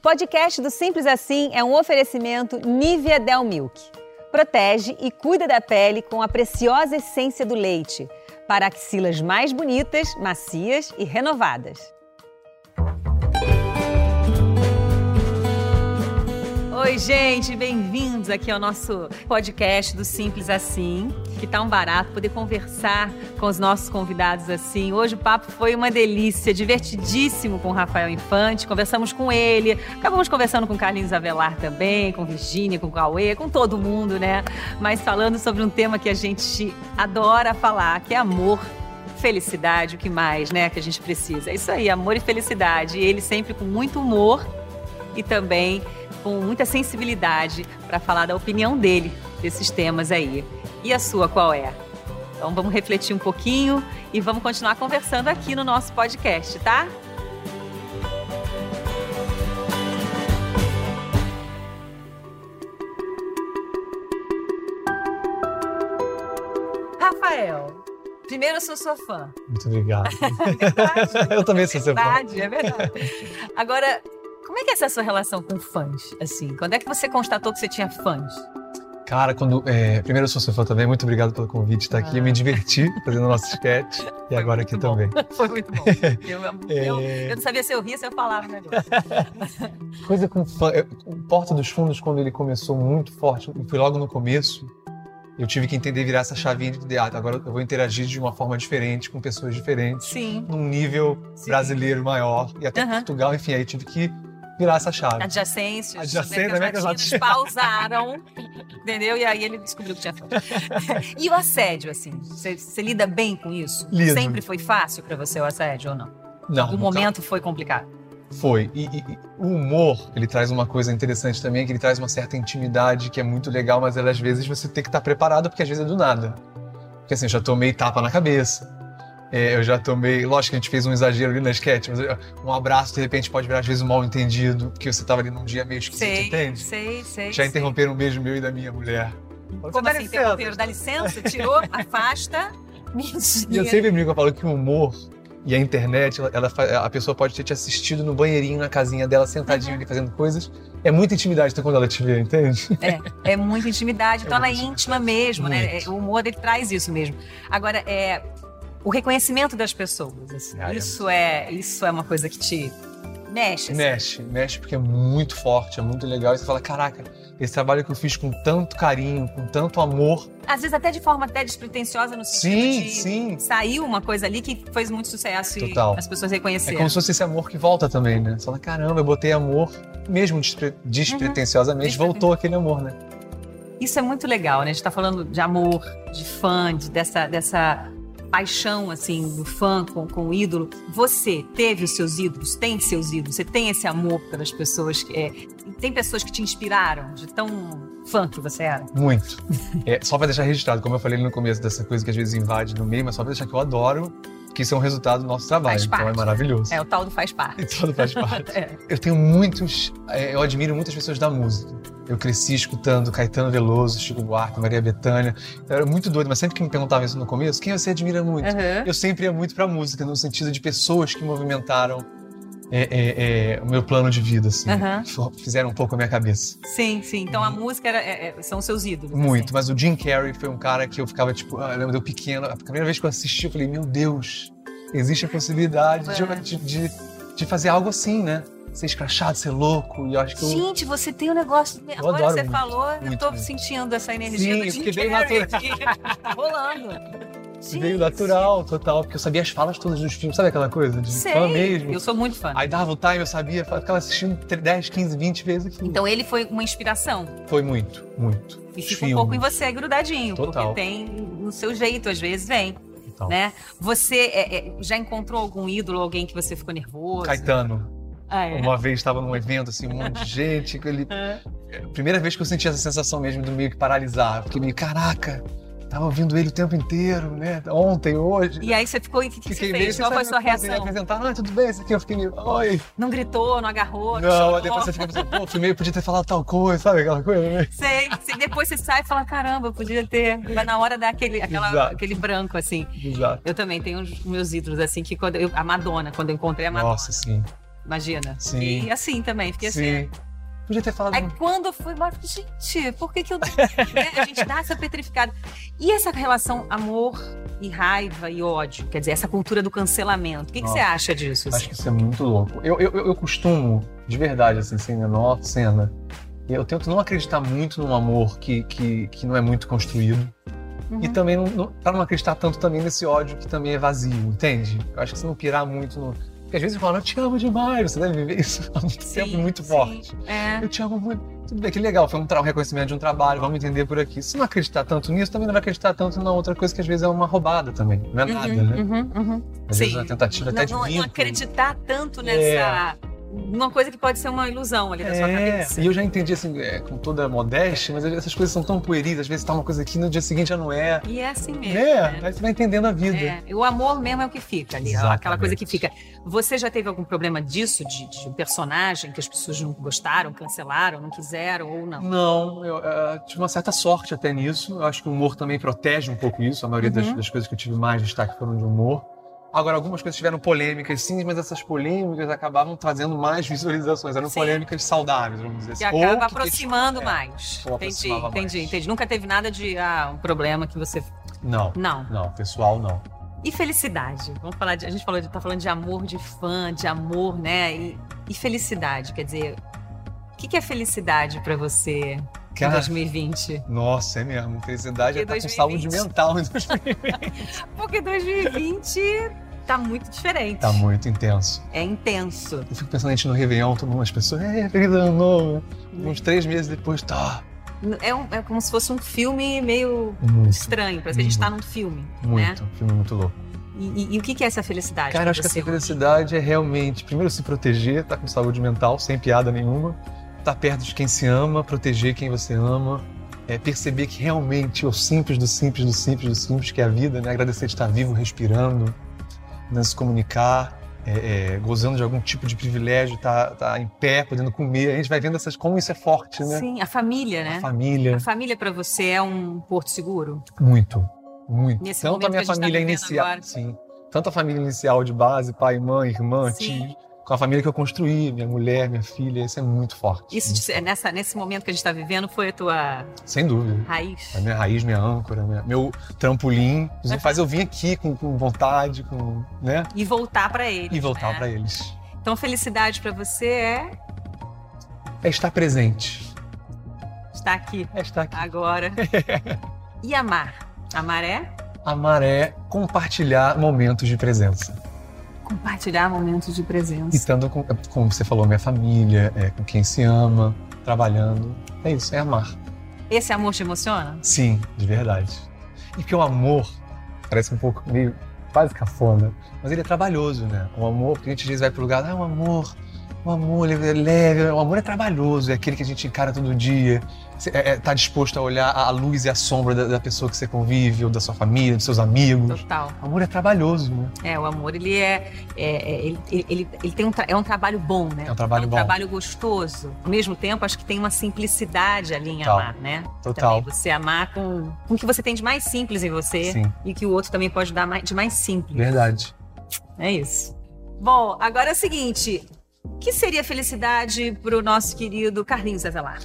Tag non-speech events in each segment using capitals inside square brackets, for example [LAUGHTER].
O podcast do Simples Assim é um oferecimento Nivea Del Milk. Protege e cuida da pele com a preciosa essência do leite para axilas mais bonitas, macias e renovadas. Oi, gente, bem-vindos aqui ao nosso podcast do Simples Assim, que tá um barato poder conversar com os nossos convidados assim. Hoje o papo foi uma delícia, divertidíssimo com o Rafael Infante. Conversamos com ele, acabamos conversando com Carlinhos Avelar também, com Virginia, com Cauê, com todo mundo, né? Mas falando sobre um tema que a gente adora falar, que é amor felicidade, o que mais, né, que a gente precisa. É isso aí, amor e felicidade. E ele sempre com muito humor e também com muita sensibilidade para falar da opinião dele desses temas aí. E a sua qual é? Então vamos refletir um pouquinho e vamos continuar conversando aqui no nosso podcast, tá? Rafael, primeiro eu sou sua fã. Muito obrigado. [LAUGHS] verdade, eu também sou seu fã. verdade, é verdade. Agora, como é que é essa sua relação com fãs? Assim, quando é que você constatou que você tinha fãs? Cara, quando. é, primeiro eu sou seu fã também, muito obrigado pelo convite de estar aqui. Eu me diverti [LAUGHS] fazendo nosso sketch e agora aqui bom. também. [LAUGHS] Foi muito bom. [LAUGHS] Eu, É. eu não sabia se eu ria, se eu falava o negócio. Coisa com fã. o Porta dos Fundos, quando ele começou muito forte, foi logo no começo. Eu tive que entender virar essa chavinha de ah, agora eu vou interagir de uma forma diferente com pessoas diferentes, Sim. num nível Sim. brasileiro maior e até Aham. Portugal, enfim, aí tive que virar essa chave. Américas América Latinas Latina. pausaram, entendeu? E aí ele descobriu que tinha e o assédio, assim, você, você lida bem com isso? Lido. Sempre foi fácil pra você o assédio ou não? Não, no momento foi complicado? Foi. E, e- e o humor, ele traz uma coisa interessante também, que ele traz uma certa intimidade que é muito legal, mas ela, às vezes você tem que estar preparado, porque às vezes é do nada. Porque assim, eu já tomei tapa na cabeça. É, eu já tomei. Lógico que a gente fez um exagero ali na sketch, mas é, um abraço de repente pode virar às vezes um mal entendido, porque você tava ali num dia meio esquisito, Sei, entende? sei, sei. Já sei. interromperam um beijo meu e da minha mulher. Como assim? Interromperam? Dá licença? Tirou? [LAUGHS] Afasta? E eu Mentira. sempre brinco, eu falo que o humor e a internet, ela, a pessoa pode ter te assistido no banheirinho, na casinha dela, sentadinha ali fazendo coisas. É muita intimidade então, quando ela te vê, entende? É, é muita intimidade, [LAUGHS] então ela é íntima mesmo, né? Muito. É, O humor ele traz isso mesmo. Agora, é o reconhecimento das pessoas. assim, Ah, é. isso é isso é uma coisa que te mexe. assim. Mexe, mexe porque é muito forte, é muito legal. E você fala, caraca, esse trabalho que eu fiz com tanto carinho, com tanto amor. Às vezes até de forma até despretensiosa no sentido Sim, de sim. saiu uma coisa ali que fez muito sucesso Total. e as pessoas É reconheceram. como se fosse esse amor que volta também, né? Você fala, caramba, eu botei amor, mesmo despre- despretensiosamente, Despreten- voltou aquele amor, né? Isso é muito legal, né? A gente tá falando de amor, de fã, de- dessa, dessa paixão, assim, do fã com, com o ídolo. Você teve os seus ídolos, tem seus ídolos, você tem esse amor pelas pessoas. Que, é, tem pessoas que te inspiraram de tão fã que você era? Muito. [LAUGHS] É, só pra deixar registrado, como eu falei no começo dessa coisa que às vezes invade no meio, mas só pra deixar que eu adoro, que isso é um resultado do nosso trabalho. Faz então é parte. maravilhoso. É, o tal do faz [LAUGHS] parte. Tudo faz [LAUGHS] parte. É. Eu tenho muitos, é, eu admiro muitas pessoas da música. Eu cresci escutando Caetano Veloso, Chico Buarque, Maria Bethânia. Eu era muito doido, mas sempre que me perguntavam isso no começo, quem você admira muito? Aham. Eu sempre ia muito pra música, no sentido de pessoas que movimentaram é, é, é, o meu plano de vida, assim. Que Fizeram um pouco a minha cabeça. Sim, sim. Então a música era- é- é- são seus ídolos. Muito. assim. Mas o Jim Carrey foi um cara que eu ficava, tipo, ah, eu lembro de eu pequeno. A primeira vez que eu assisti, eu falei, meu Deus, existe a possibilidade É. de, de, de, de fazer algo assim, né? Ser escrachado, ser louco. E eu acho que eu. Gente, você tem um negócio. Agora adoro você muito, falou, eu muito tô mesmo. sentindo essa energia Sim, do Jim porque veio natural. Tá rolando. [LAUGHS] Veio Gente, natural, total, porque eu sabia as falas todas dos filmes, sabe aquela coisa? De Sei. fã mesmo. Eu sou muito fã. Aí dava o time, eu sabia, ficava assistindo 10, 15, 20 vezes aquilo. Então ele foi uma inspiração. Foi muito, muito. E fica um pouco em você grudadinho. Total. Porque tem no seu jeito, às vezes vem. Total. Né? Você é, é, já encontrou algum ídolo, alguém que você ficou nervoso? Caetano. Ah, é? Uma vez estava num evento, assim, um monte de gente. Ele... [LAUGHS] É. Primeira vez que eu senti essa sensação mesmo do meio que paralisar. Eu Fiquei meio, caraca, tava ouvindo ele o tempo inteiro, né? Ontem, hoje. E aí você ficou, o que, que você fez? Qual foi a sua reação? apresentar, ah, tudo bem, isso aqui. Eu fiquei meio, oi. Não gritou, não agarrou? Não, aí depois você fica pensando, pô, fui meio, podia ter falado tal coisa, sabe aquela coisa, né? Sei, sei. Depois você sai e fala, caramba, podia ter. Mas na hora dá aquele, aquela- aquele branco, assim. Exato. Eu também tenho os meus ídolos, assim, que quando eu, a Madonna, quando eu encontrei a Madonna. Nossa, sim. Imagina. Sim. E assim também, fiquei assim. Sim. Podia ter falado. Aí quando eu fui embora, eu falei, gente, por que, que eu. né? A gente dá essa petrificada. E essa relação amor e raiva e ódio? Quer dizer, essa cultura do cancelamento. O que, que você acha disso? Acho assim? que isso é muito louco. Eu, eu, eu costumo, de verdade, assim, sem menor cena, eu tento não acreditar muito num amor que, que, que não é muito construído. Uhum. E também, não, não, pra não acreditar tanto também nesse ódio que também é vazio, entende? Eu acho que você não pirar muito no. Porque às vezes eu falo, eu te amo demais, você deve viver isso há muito Sim, tempo muito sim. forte. É. Eu te amo muito. Tudo bem, que legal, foi um, um reconhecimento de um trabalho, vamos entender por aqui. Se não acreditar tanto nisso, também não vai acreditar tanto na outra coisa que às vezes é uma roubada também. Não é nada, Uhum, né? uhum, uhum. Às vezes Sim. uma tentativa até Não, de não, não acreditar tanto nessa. Uma coisa que pode ser uma ilusão ali da sua É, cabeça. e eu já entendi assim, é, com toda a modéstia, mas essas coisas são tão pueris, às vezes tá uma coisa aqui, no dia seguinte já não é. E é assim mesmo. É, né? aí você vai entendendo a vida. É, o amor mesmo é o que fica ali, ó, aquela coisa que fica. Você já teve algum problema disso, de, de um personagem que as pessoas não gostaram, cancelaram, não quiseram ou não? Não, eu eh, tive uma certa sorte até nisso. Eu acho que o humor também protege um pouco isso. A maioria das, Uhum. das coisas que eu tive mais destaque foram de humor. Agora, algumas coisas tiveram polêmicas, sim, mas essas polêmicas acabavam trazendo mais visualizações. Eram Sim. polêmicas saudáveis, vamos dizer Que assim. Ou acaba que- aproximando é, mais. ou Entendi, aproximava entendi, mais. entendi. Nunca teve nada de ah, um problema que você. Não, Não. não, pessoal, não. E felicidade? Vamos falar de. A gente falou de, tá falando de amor de fã, de amor, né? E, e felicidade, quer dizer. O que, que é felicidade pra você em Cara, 2020? nossa, é mesmo. Felicidade é Porque estar com 2020. saúde mental em 2020. [LAUGHS] Porque 2020 tá muito diferente. Tá muito intenso. É intenso. Eu fico pensando a gente no Réveillon, todo mundo, as pessoas, é, feliz ano novo. Uns três meses depois, tá. É, um- é como se fosse um filme meio Muito, estranho, parece que a gente tá num filme, né? muito. Filme muito louco. E, e- e o que é essa felicidade? Cara, acho que essa hoje? felicidade é realmente, primeiro, se proteger, estar com saúde mental, sem piada nenhuma. Estar perto de quem se ama, proteger quem você ama. É perceber que realmente o simples do simples do simples do simples, que é a vida, né? Agradecer de estar vivo, respirando, né? se comunicar, é, é, gozando de algum tipo de privilégio, estar tá, em pé, podendo comer. A gente vai vendo essas, como isso é forte, né? Sim, a família, né? A família. A família pra você é um porto seguro? Muito, muito. Nesse Tanto a minha tá família vivendo inicial, agora. sim. Tanto a família inicial de base, pai, mãe, irmã, Sim. tio, com a família que eu construí, minha mulher, minha filha, isso é muito forte. Isso te- é nessa, nesse momento que a gente tá vivendo foi a tua Sem dúvida. raiz? A minha raiz, minha âncora, minha- meu trampolim, isso faz eu vir aqui com, com vontade, com, né? E voltar pra eles. E voltar né? pra eles. Então, felicidade pra você é É estar presente. estar aqui, É estar aqui. agora. [LAUGHS] e amar? Amar é Amar é compartilhar momentos de presença. Compartilhar momentos de E presença. estando com, como você falou, minha família, é, com quem se ama, trabalhando. É isso, é amar. Esse amor te emociona? Sim, de verdade. E que o amor parece um pouco meio quase cafona, mas ele é trabalhoso, né? O amor, porque a gente às vezes vai pro lugar, ah, o amor, o amor ele é leve, o amor é trabalhoso, é aquele que a gente encara todo dia. Você é, é, disposto a olhar a luz e a sombra da, da pessoa que você convive, ou da sua família, dos seus amigos. Total. O amor é trabalhoso, né? É, o amor, ele é. é- é- ele, ele, ele- tem um, é um trabalho bom, né? É um trabalho é um bom. trabalho gostoso. Ao mesmo tempo, acho que tem uma simplicidade ali em Total. amar, né? Total. Também você amar com, com o que você tem de mais simples em você Sim, e que o outro também pode dar de mais simples. verdade. É isso. Bom, agora é o seguinte: o que seria felicidade pro nosso querido Carlinhos Avelar?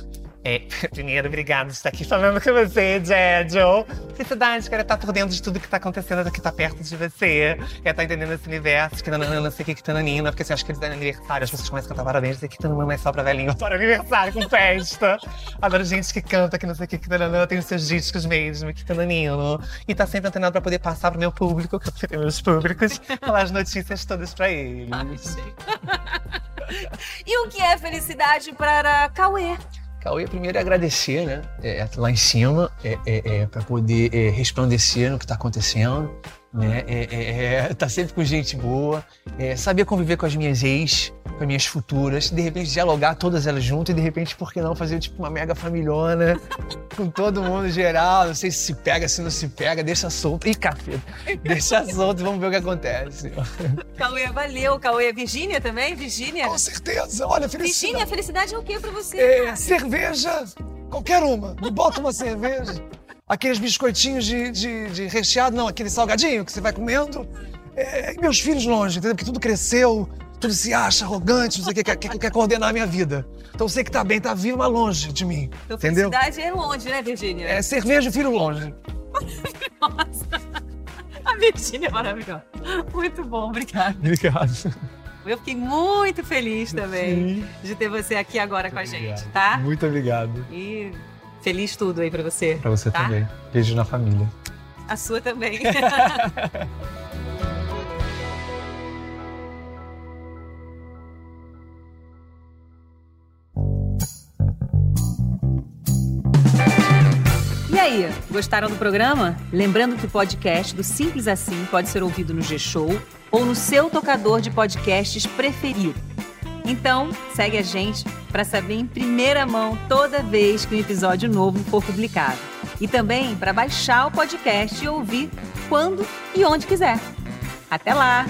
É, [LAUGHS] primeiro, obrigado por estar aqui falando com você, Jejo. Felicidade, quero estar por dentro de tudo que tá acontecendo, que tá perto de você. Quero estar entendendo esse universo, que nananana, não sei o que, que tananina, porque assim, acho que eles é aniversário, as pessoas começam a cantar parabéns, que tananana é só pra velhinho. [LAUGHS] Adoro aniversário com festa. Adoro gente que canta, que não sei o que, que tananana, tem os seus discos mesmo, que tananino. E tá sempre antenado pra poder passar pro meu público, que eu tenho meus públicos, falar as notícias todas pra eles. [LAUGHS] E o que é felicidade para Cauê? Cauê, primeiro é agradecer, né? É, lá em cima, é, é, é, para poder é, resplandecer no que está acontecendo, né? É, é, é, tá sempre com gente boa, é, saber conviver com as minhas ex, com as minhas futuras, de repente dialogar todas elas juntas e de repente, por que não fazer tipo uma mega familhona [LAUGHS] com todo mundo geral? Não sei se se pega, se não se pega, deixa solto. Ih, café, deixa solto vamos ver o que acontece. [LAUGHS] Cauê, valeu. Cauê, Virgínia também? Virgínia? Com certeza, olha, Virgínia, felicidade é o que pra você? É, cerveja, qualquer uma. Me bota uma cerveja. Aqueles biscoitinhos de, de, de recheado, não, aquele salgadinho que você vai comendo. É, e meus filhos longe, entendeu? Porque tudo cresceu. tudo se acha arrogante, não sei o que, quer, quer, quer coordenar a minha vida. Então você que tá bem, tá vivo, mas longe de mim. Então, entendeu? felicidade é longe, né, Virgínia? É cerveja, filho longe. Nossa. [LAUGHS] A Virgínia é maravilhosa. Muito bom, obrigada. Obrigado. Eu fiquei muito feliz também Sim. de ter você aqui agora com a gente, Obrigado. tá? Muito obrigado. E feliz tudo aí pra você. Pra você tá? também. Beijo na família. A sua também. [LAUGHS] E aí, gostaram do programa? Lembrando que o podcast do Simples Assim pode ser ouvido no G-Show ou no seu tocador de podcasts preferido. Então, segue a gente para saber em primeira mão toda vez que um episódio novo for publicado. E também para baixar o podcast e ouvir quando e onde quiser. Até lá!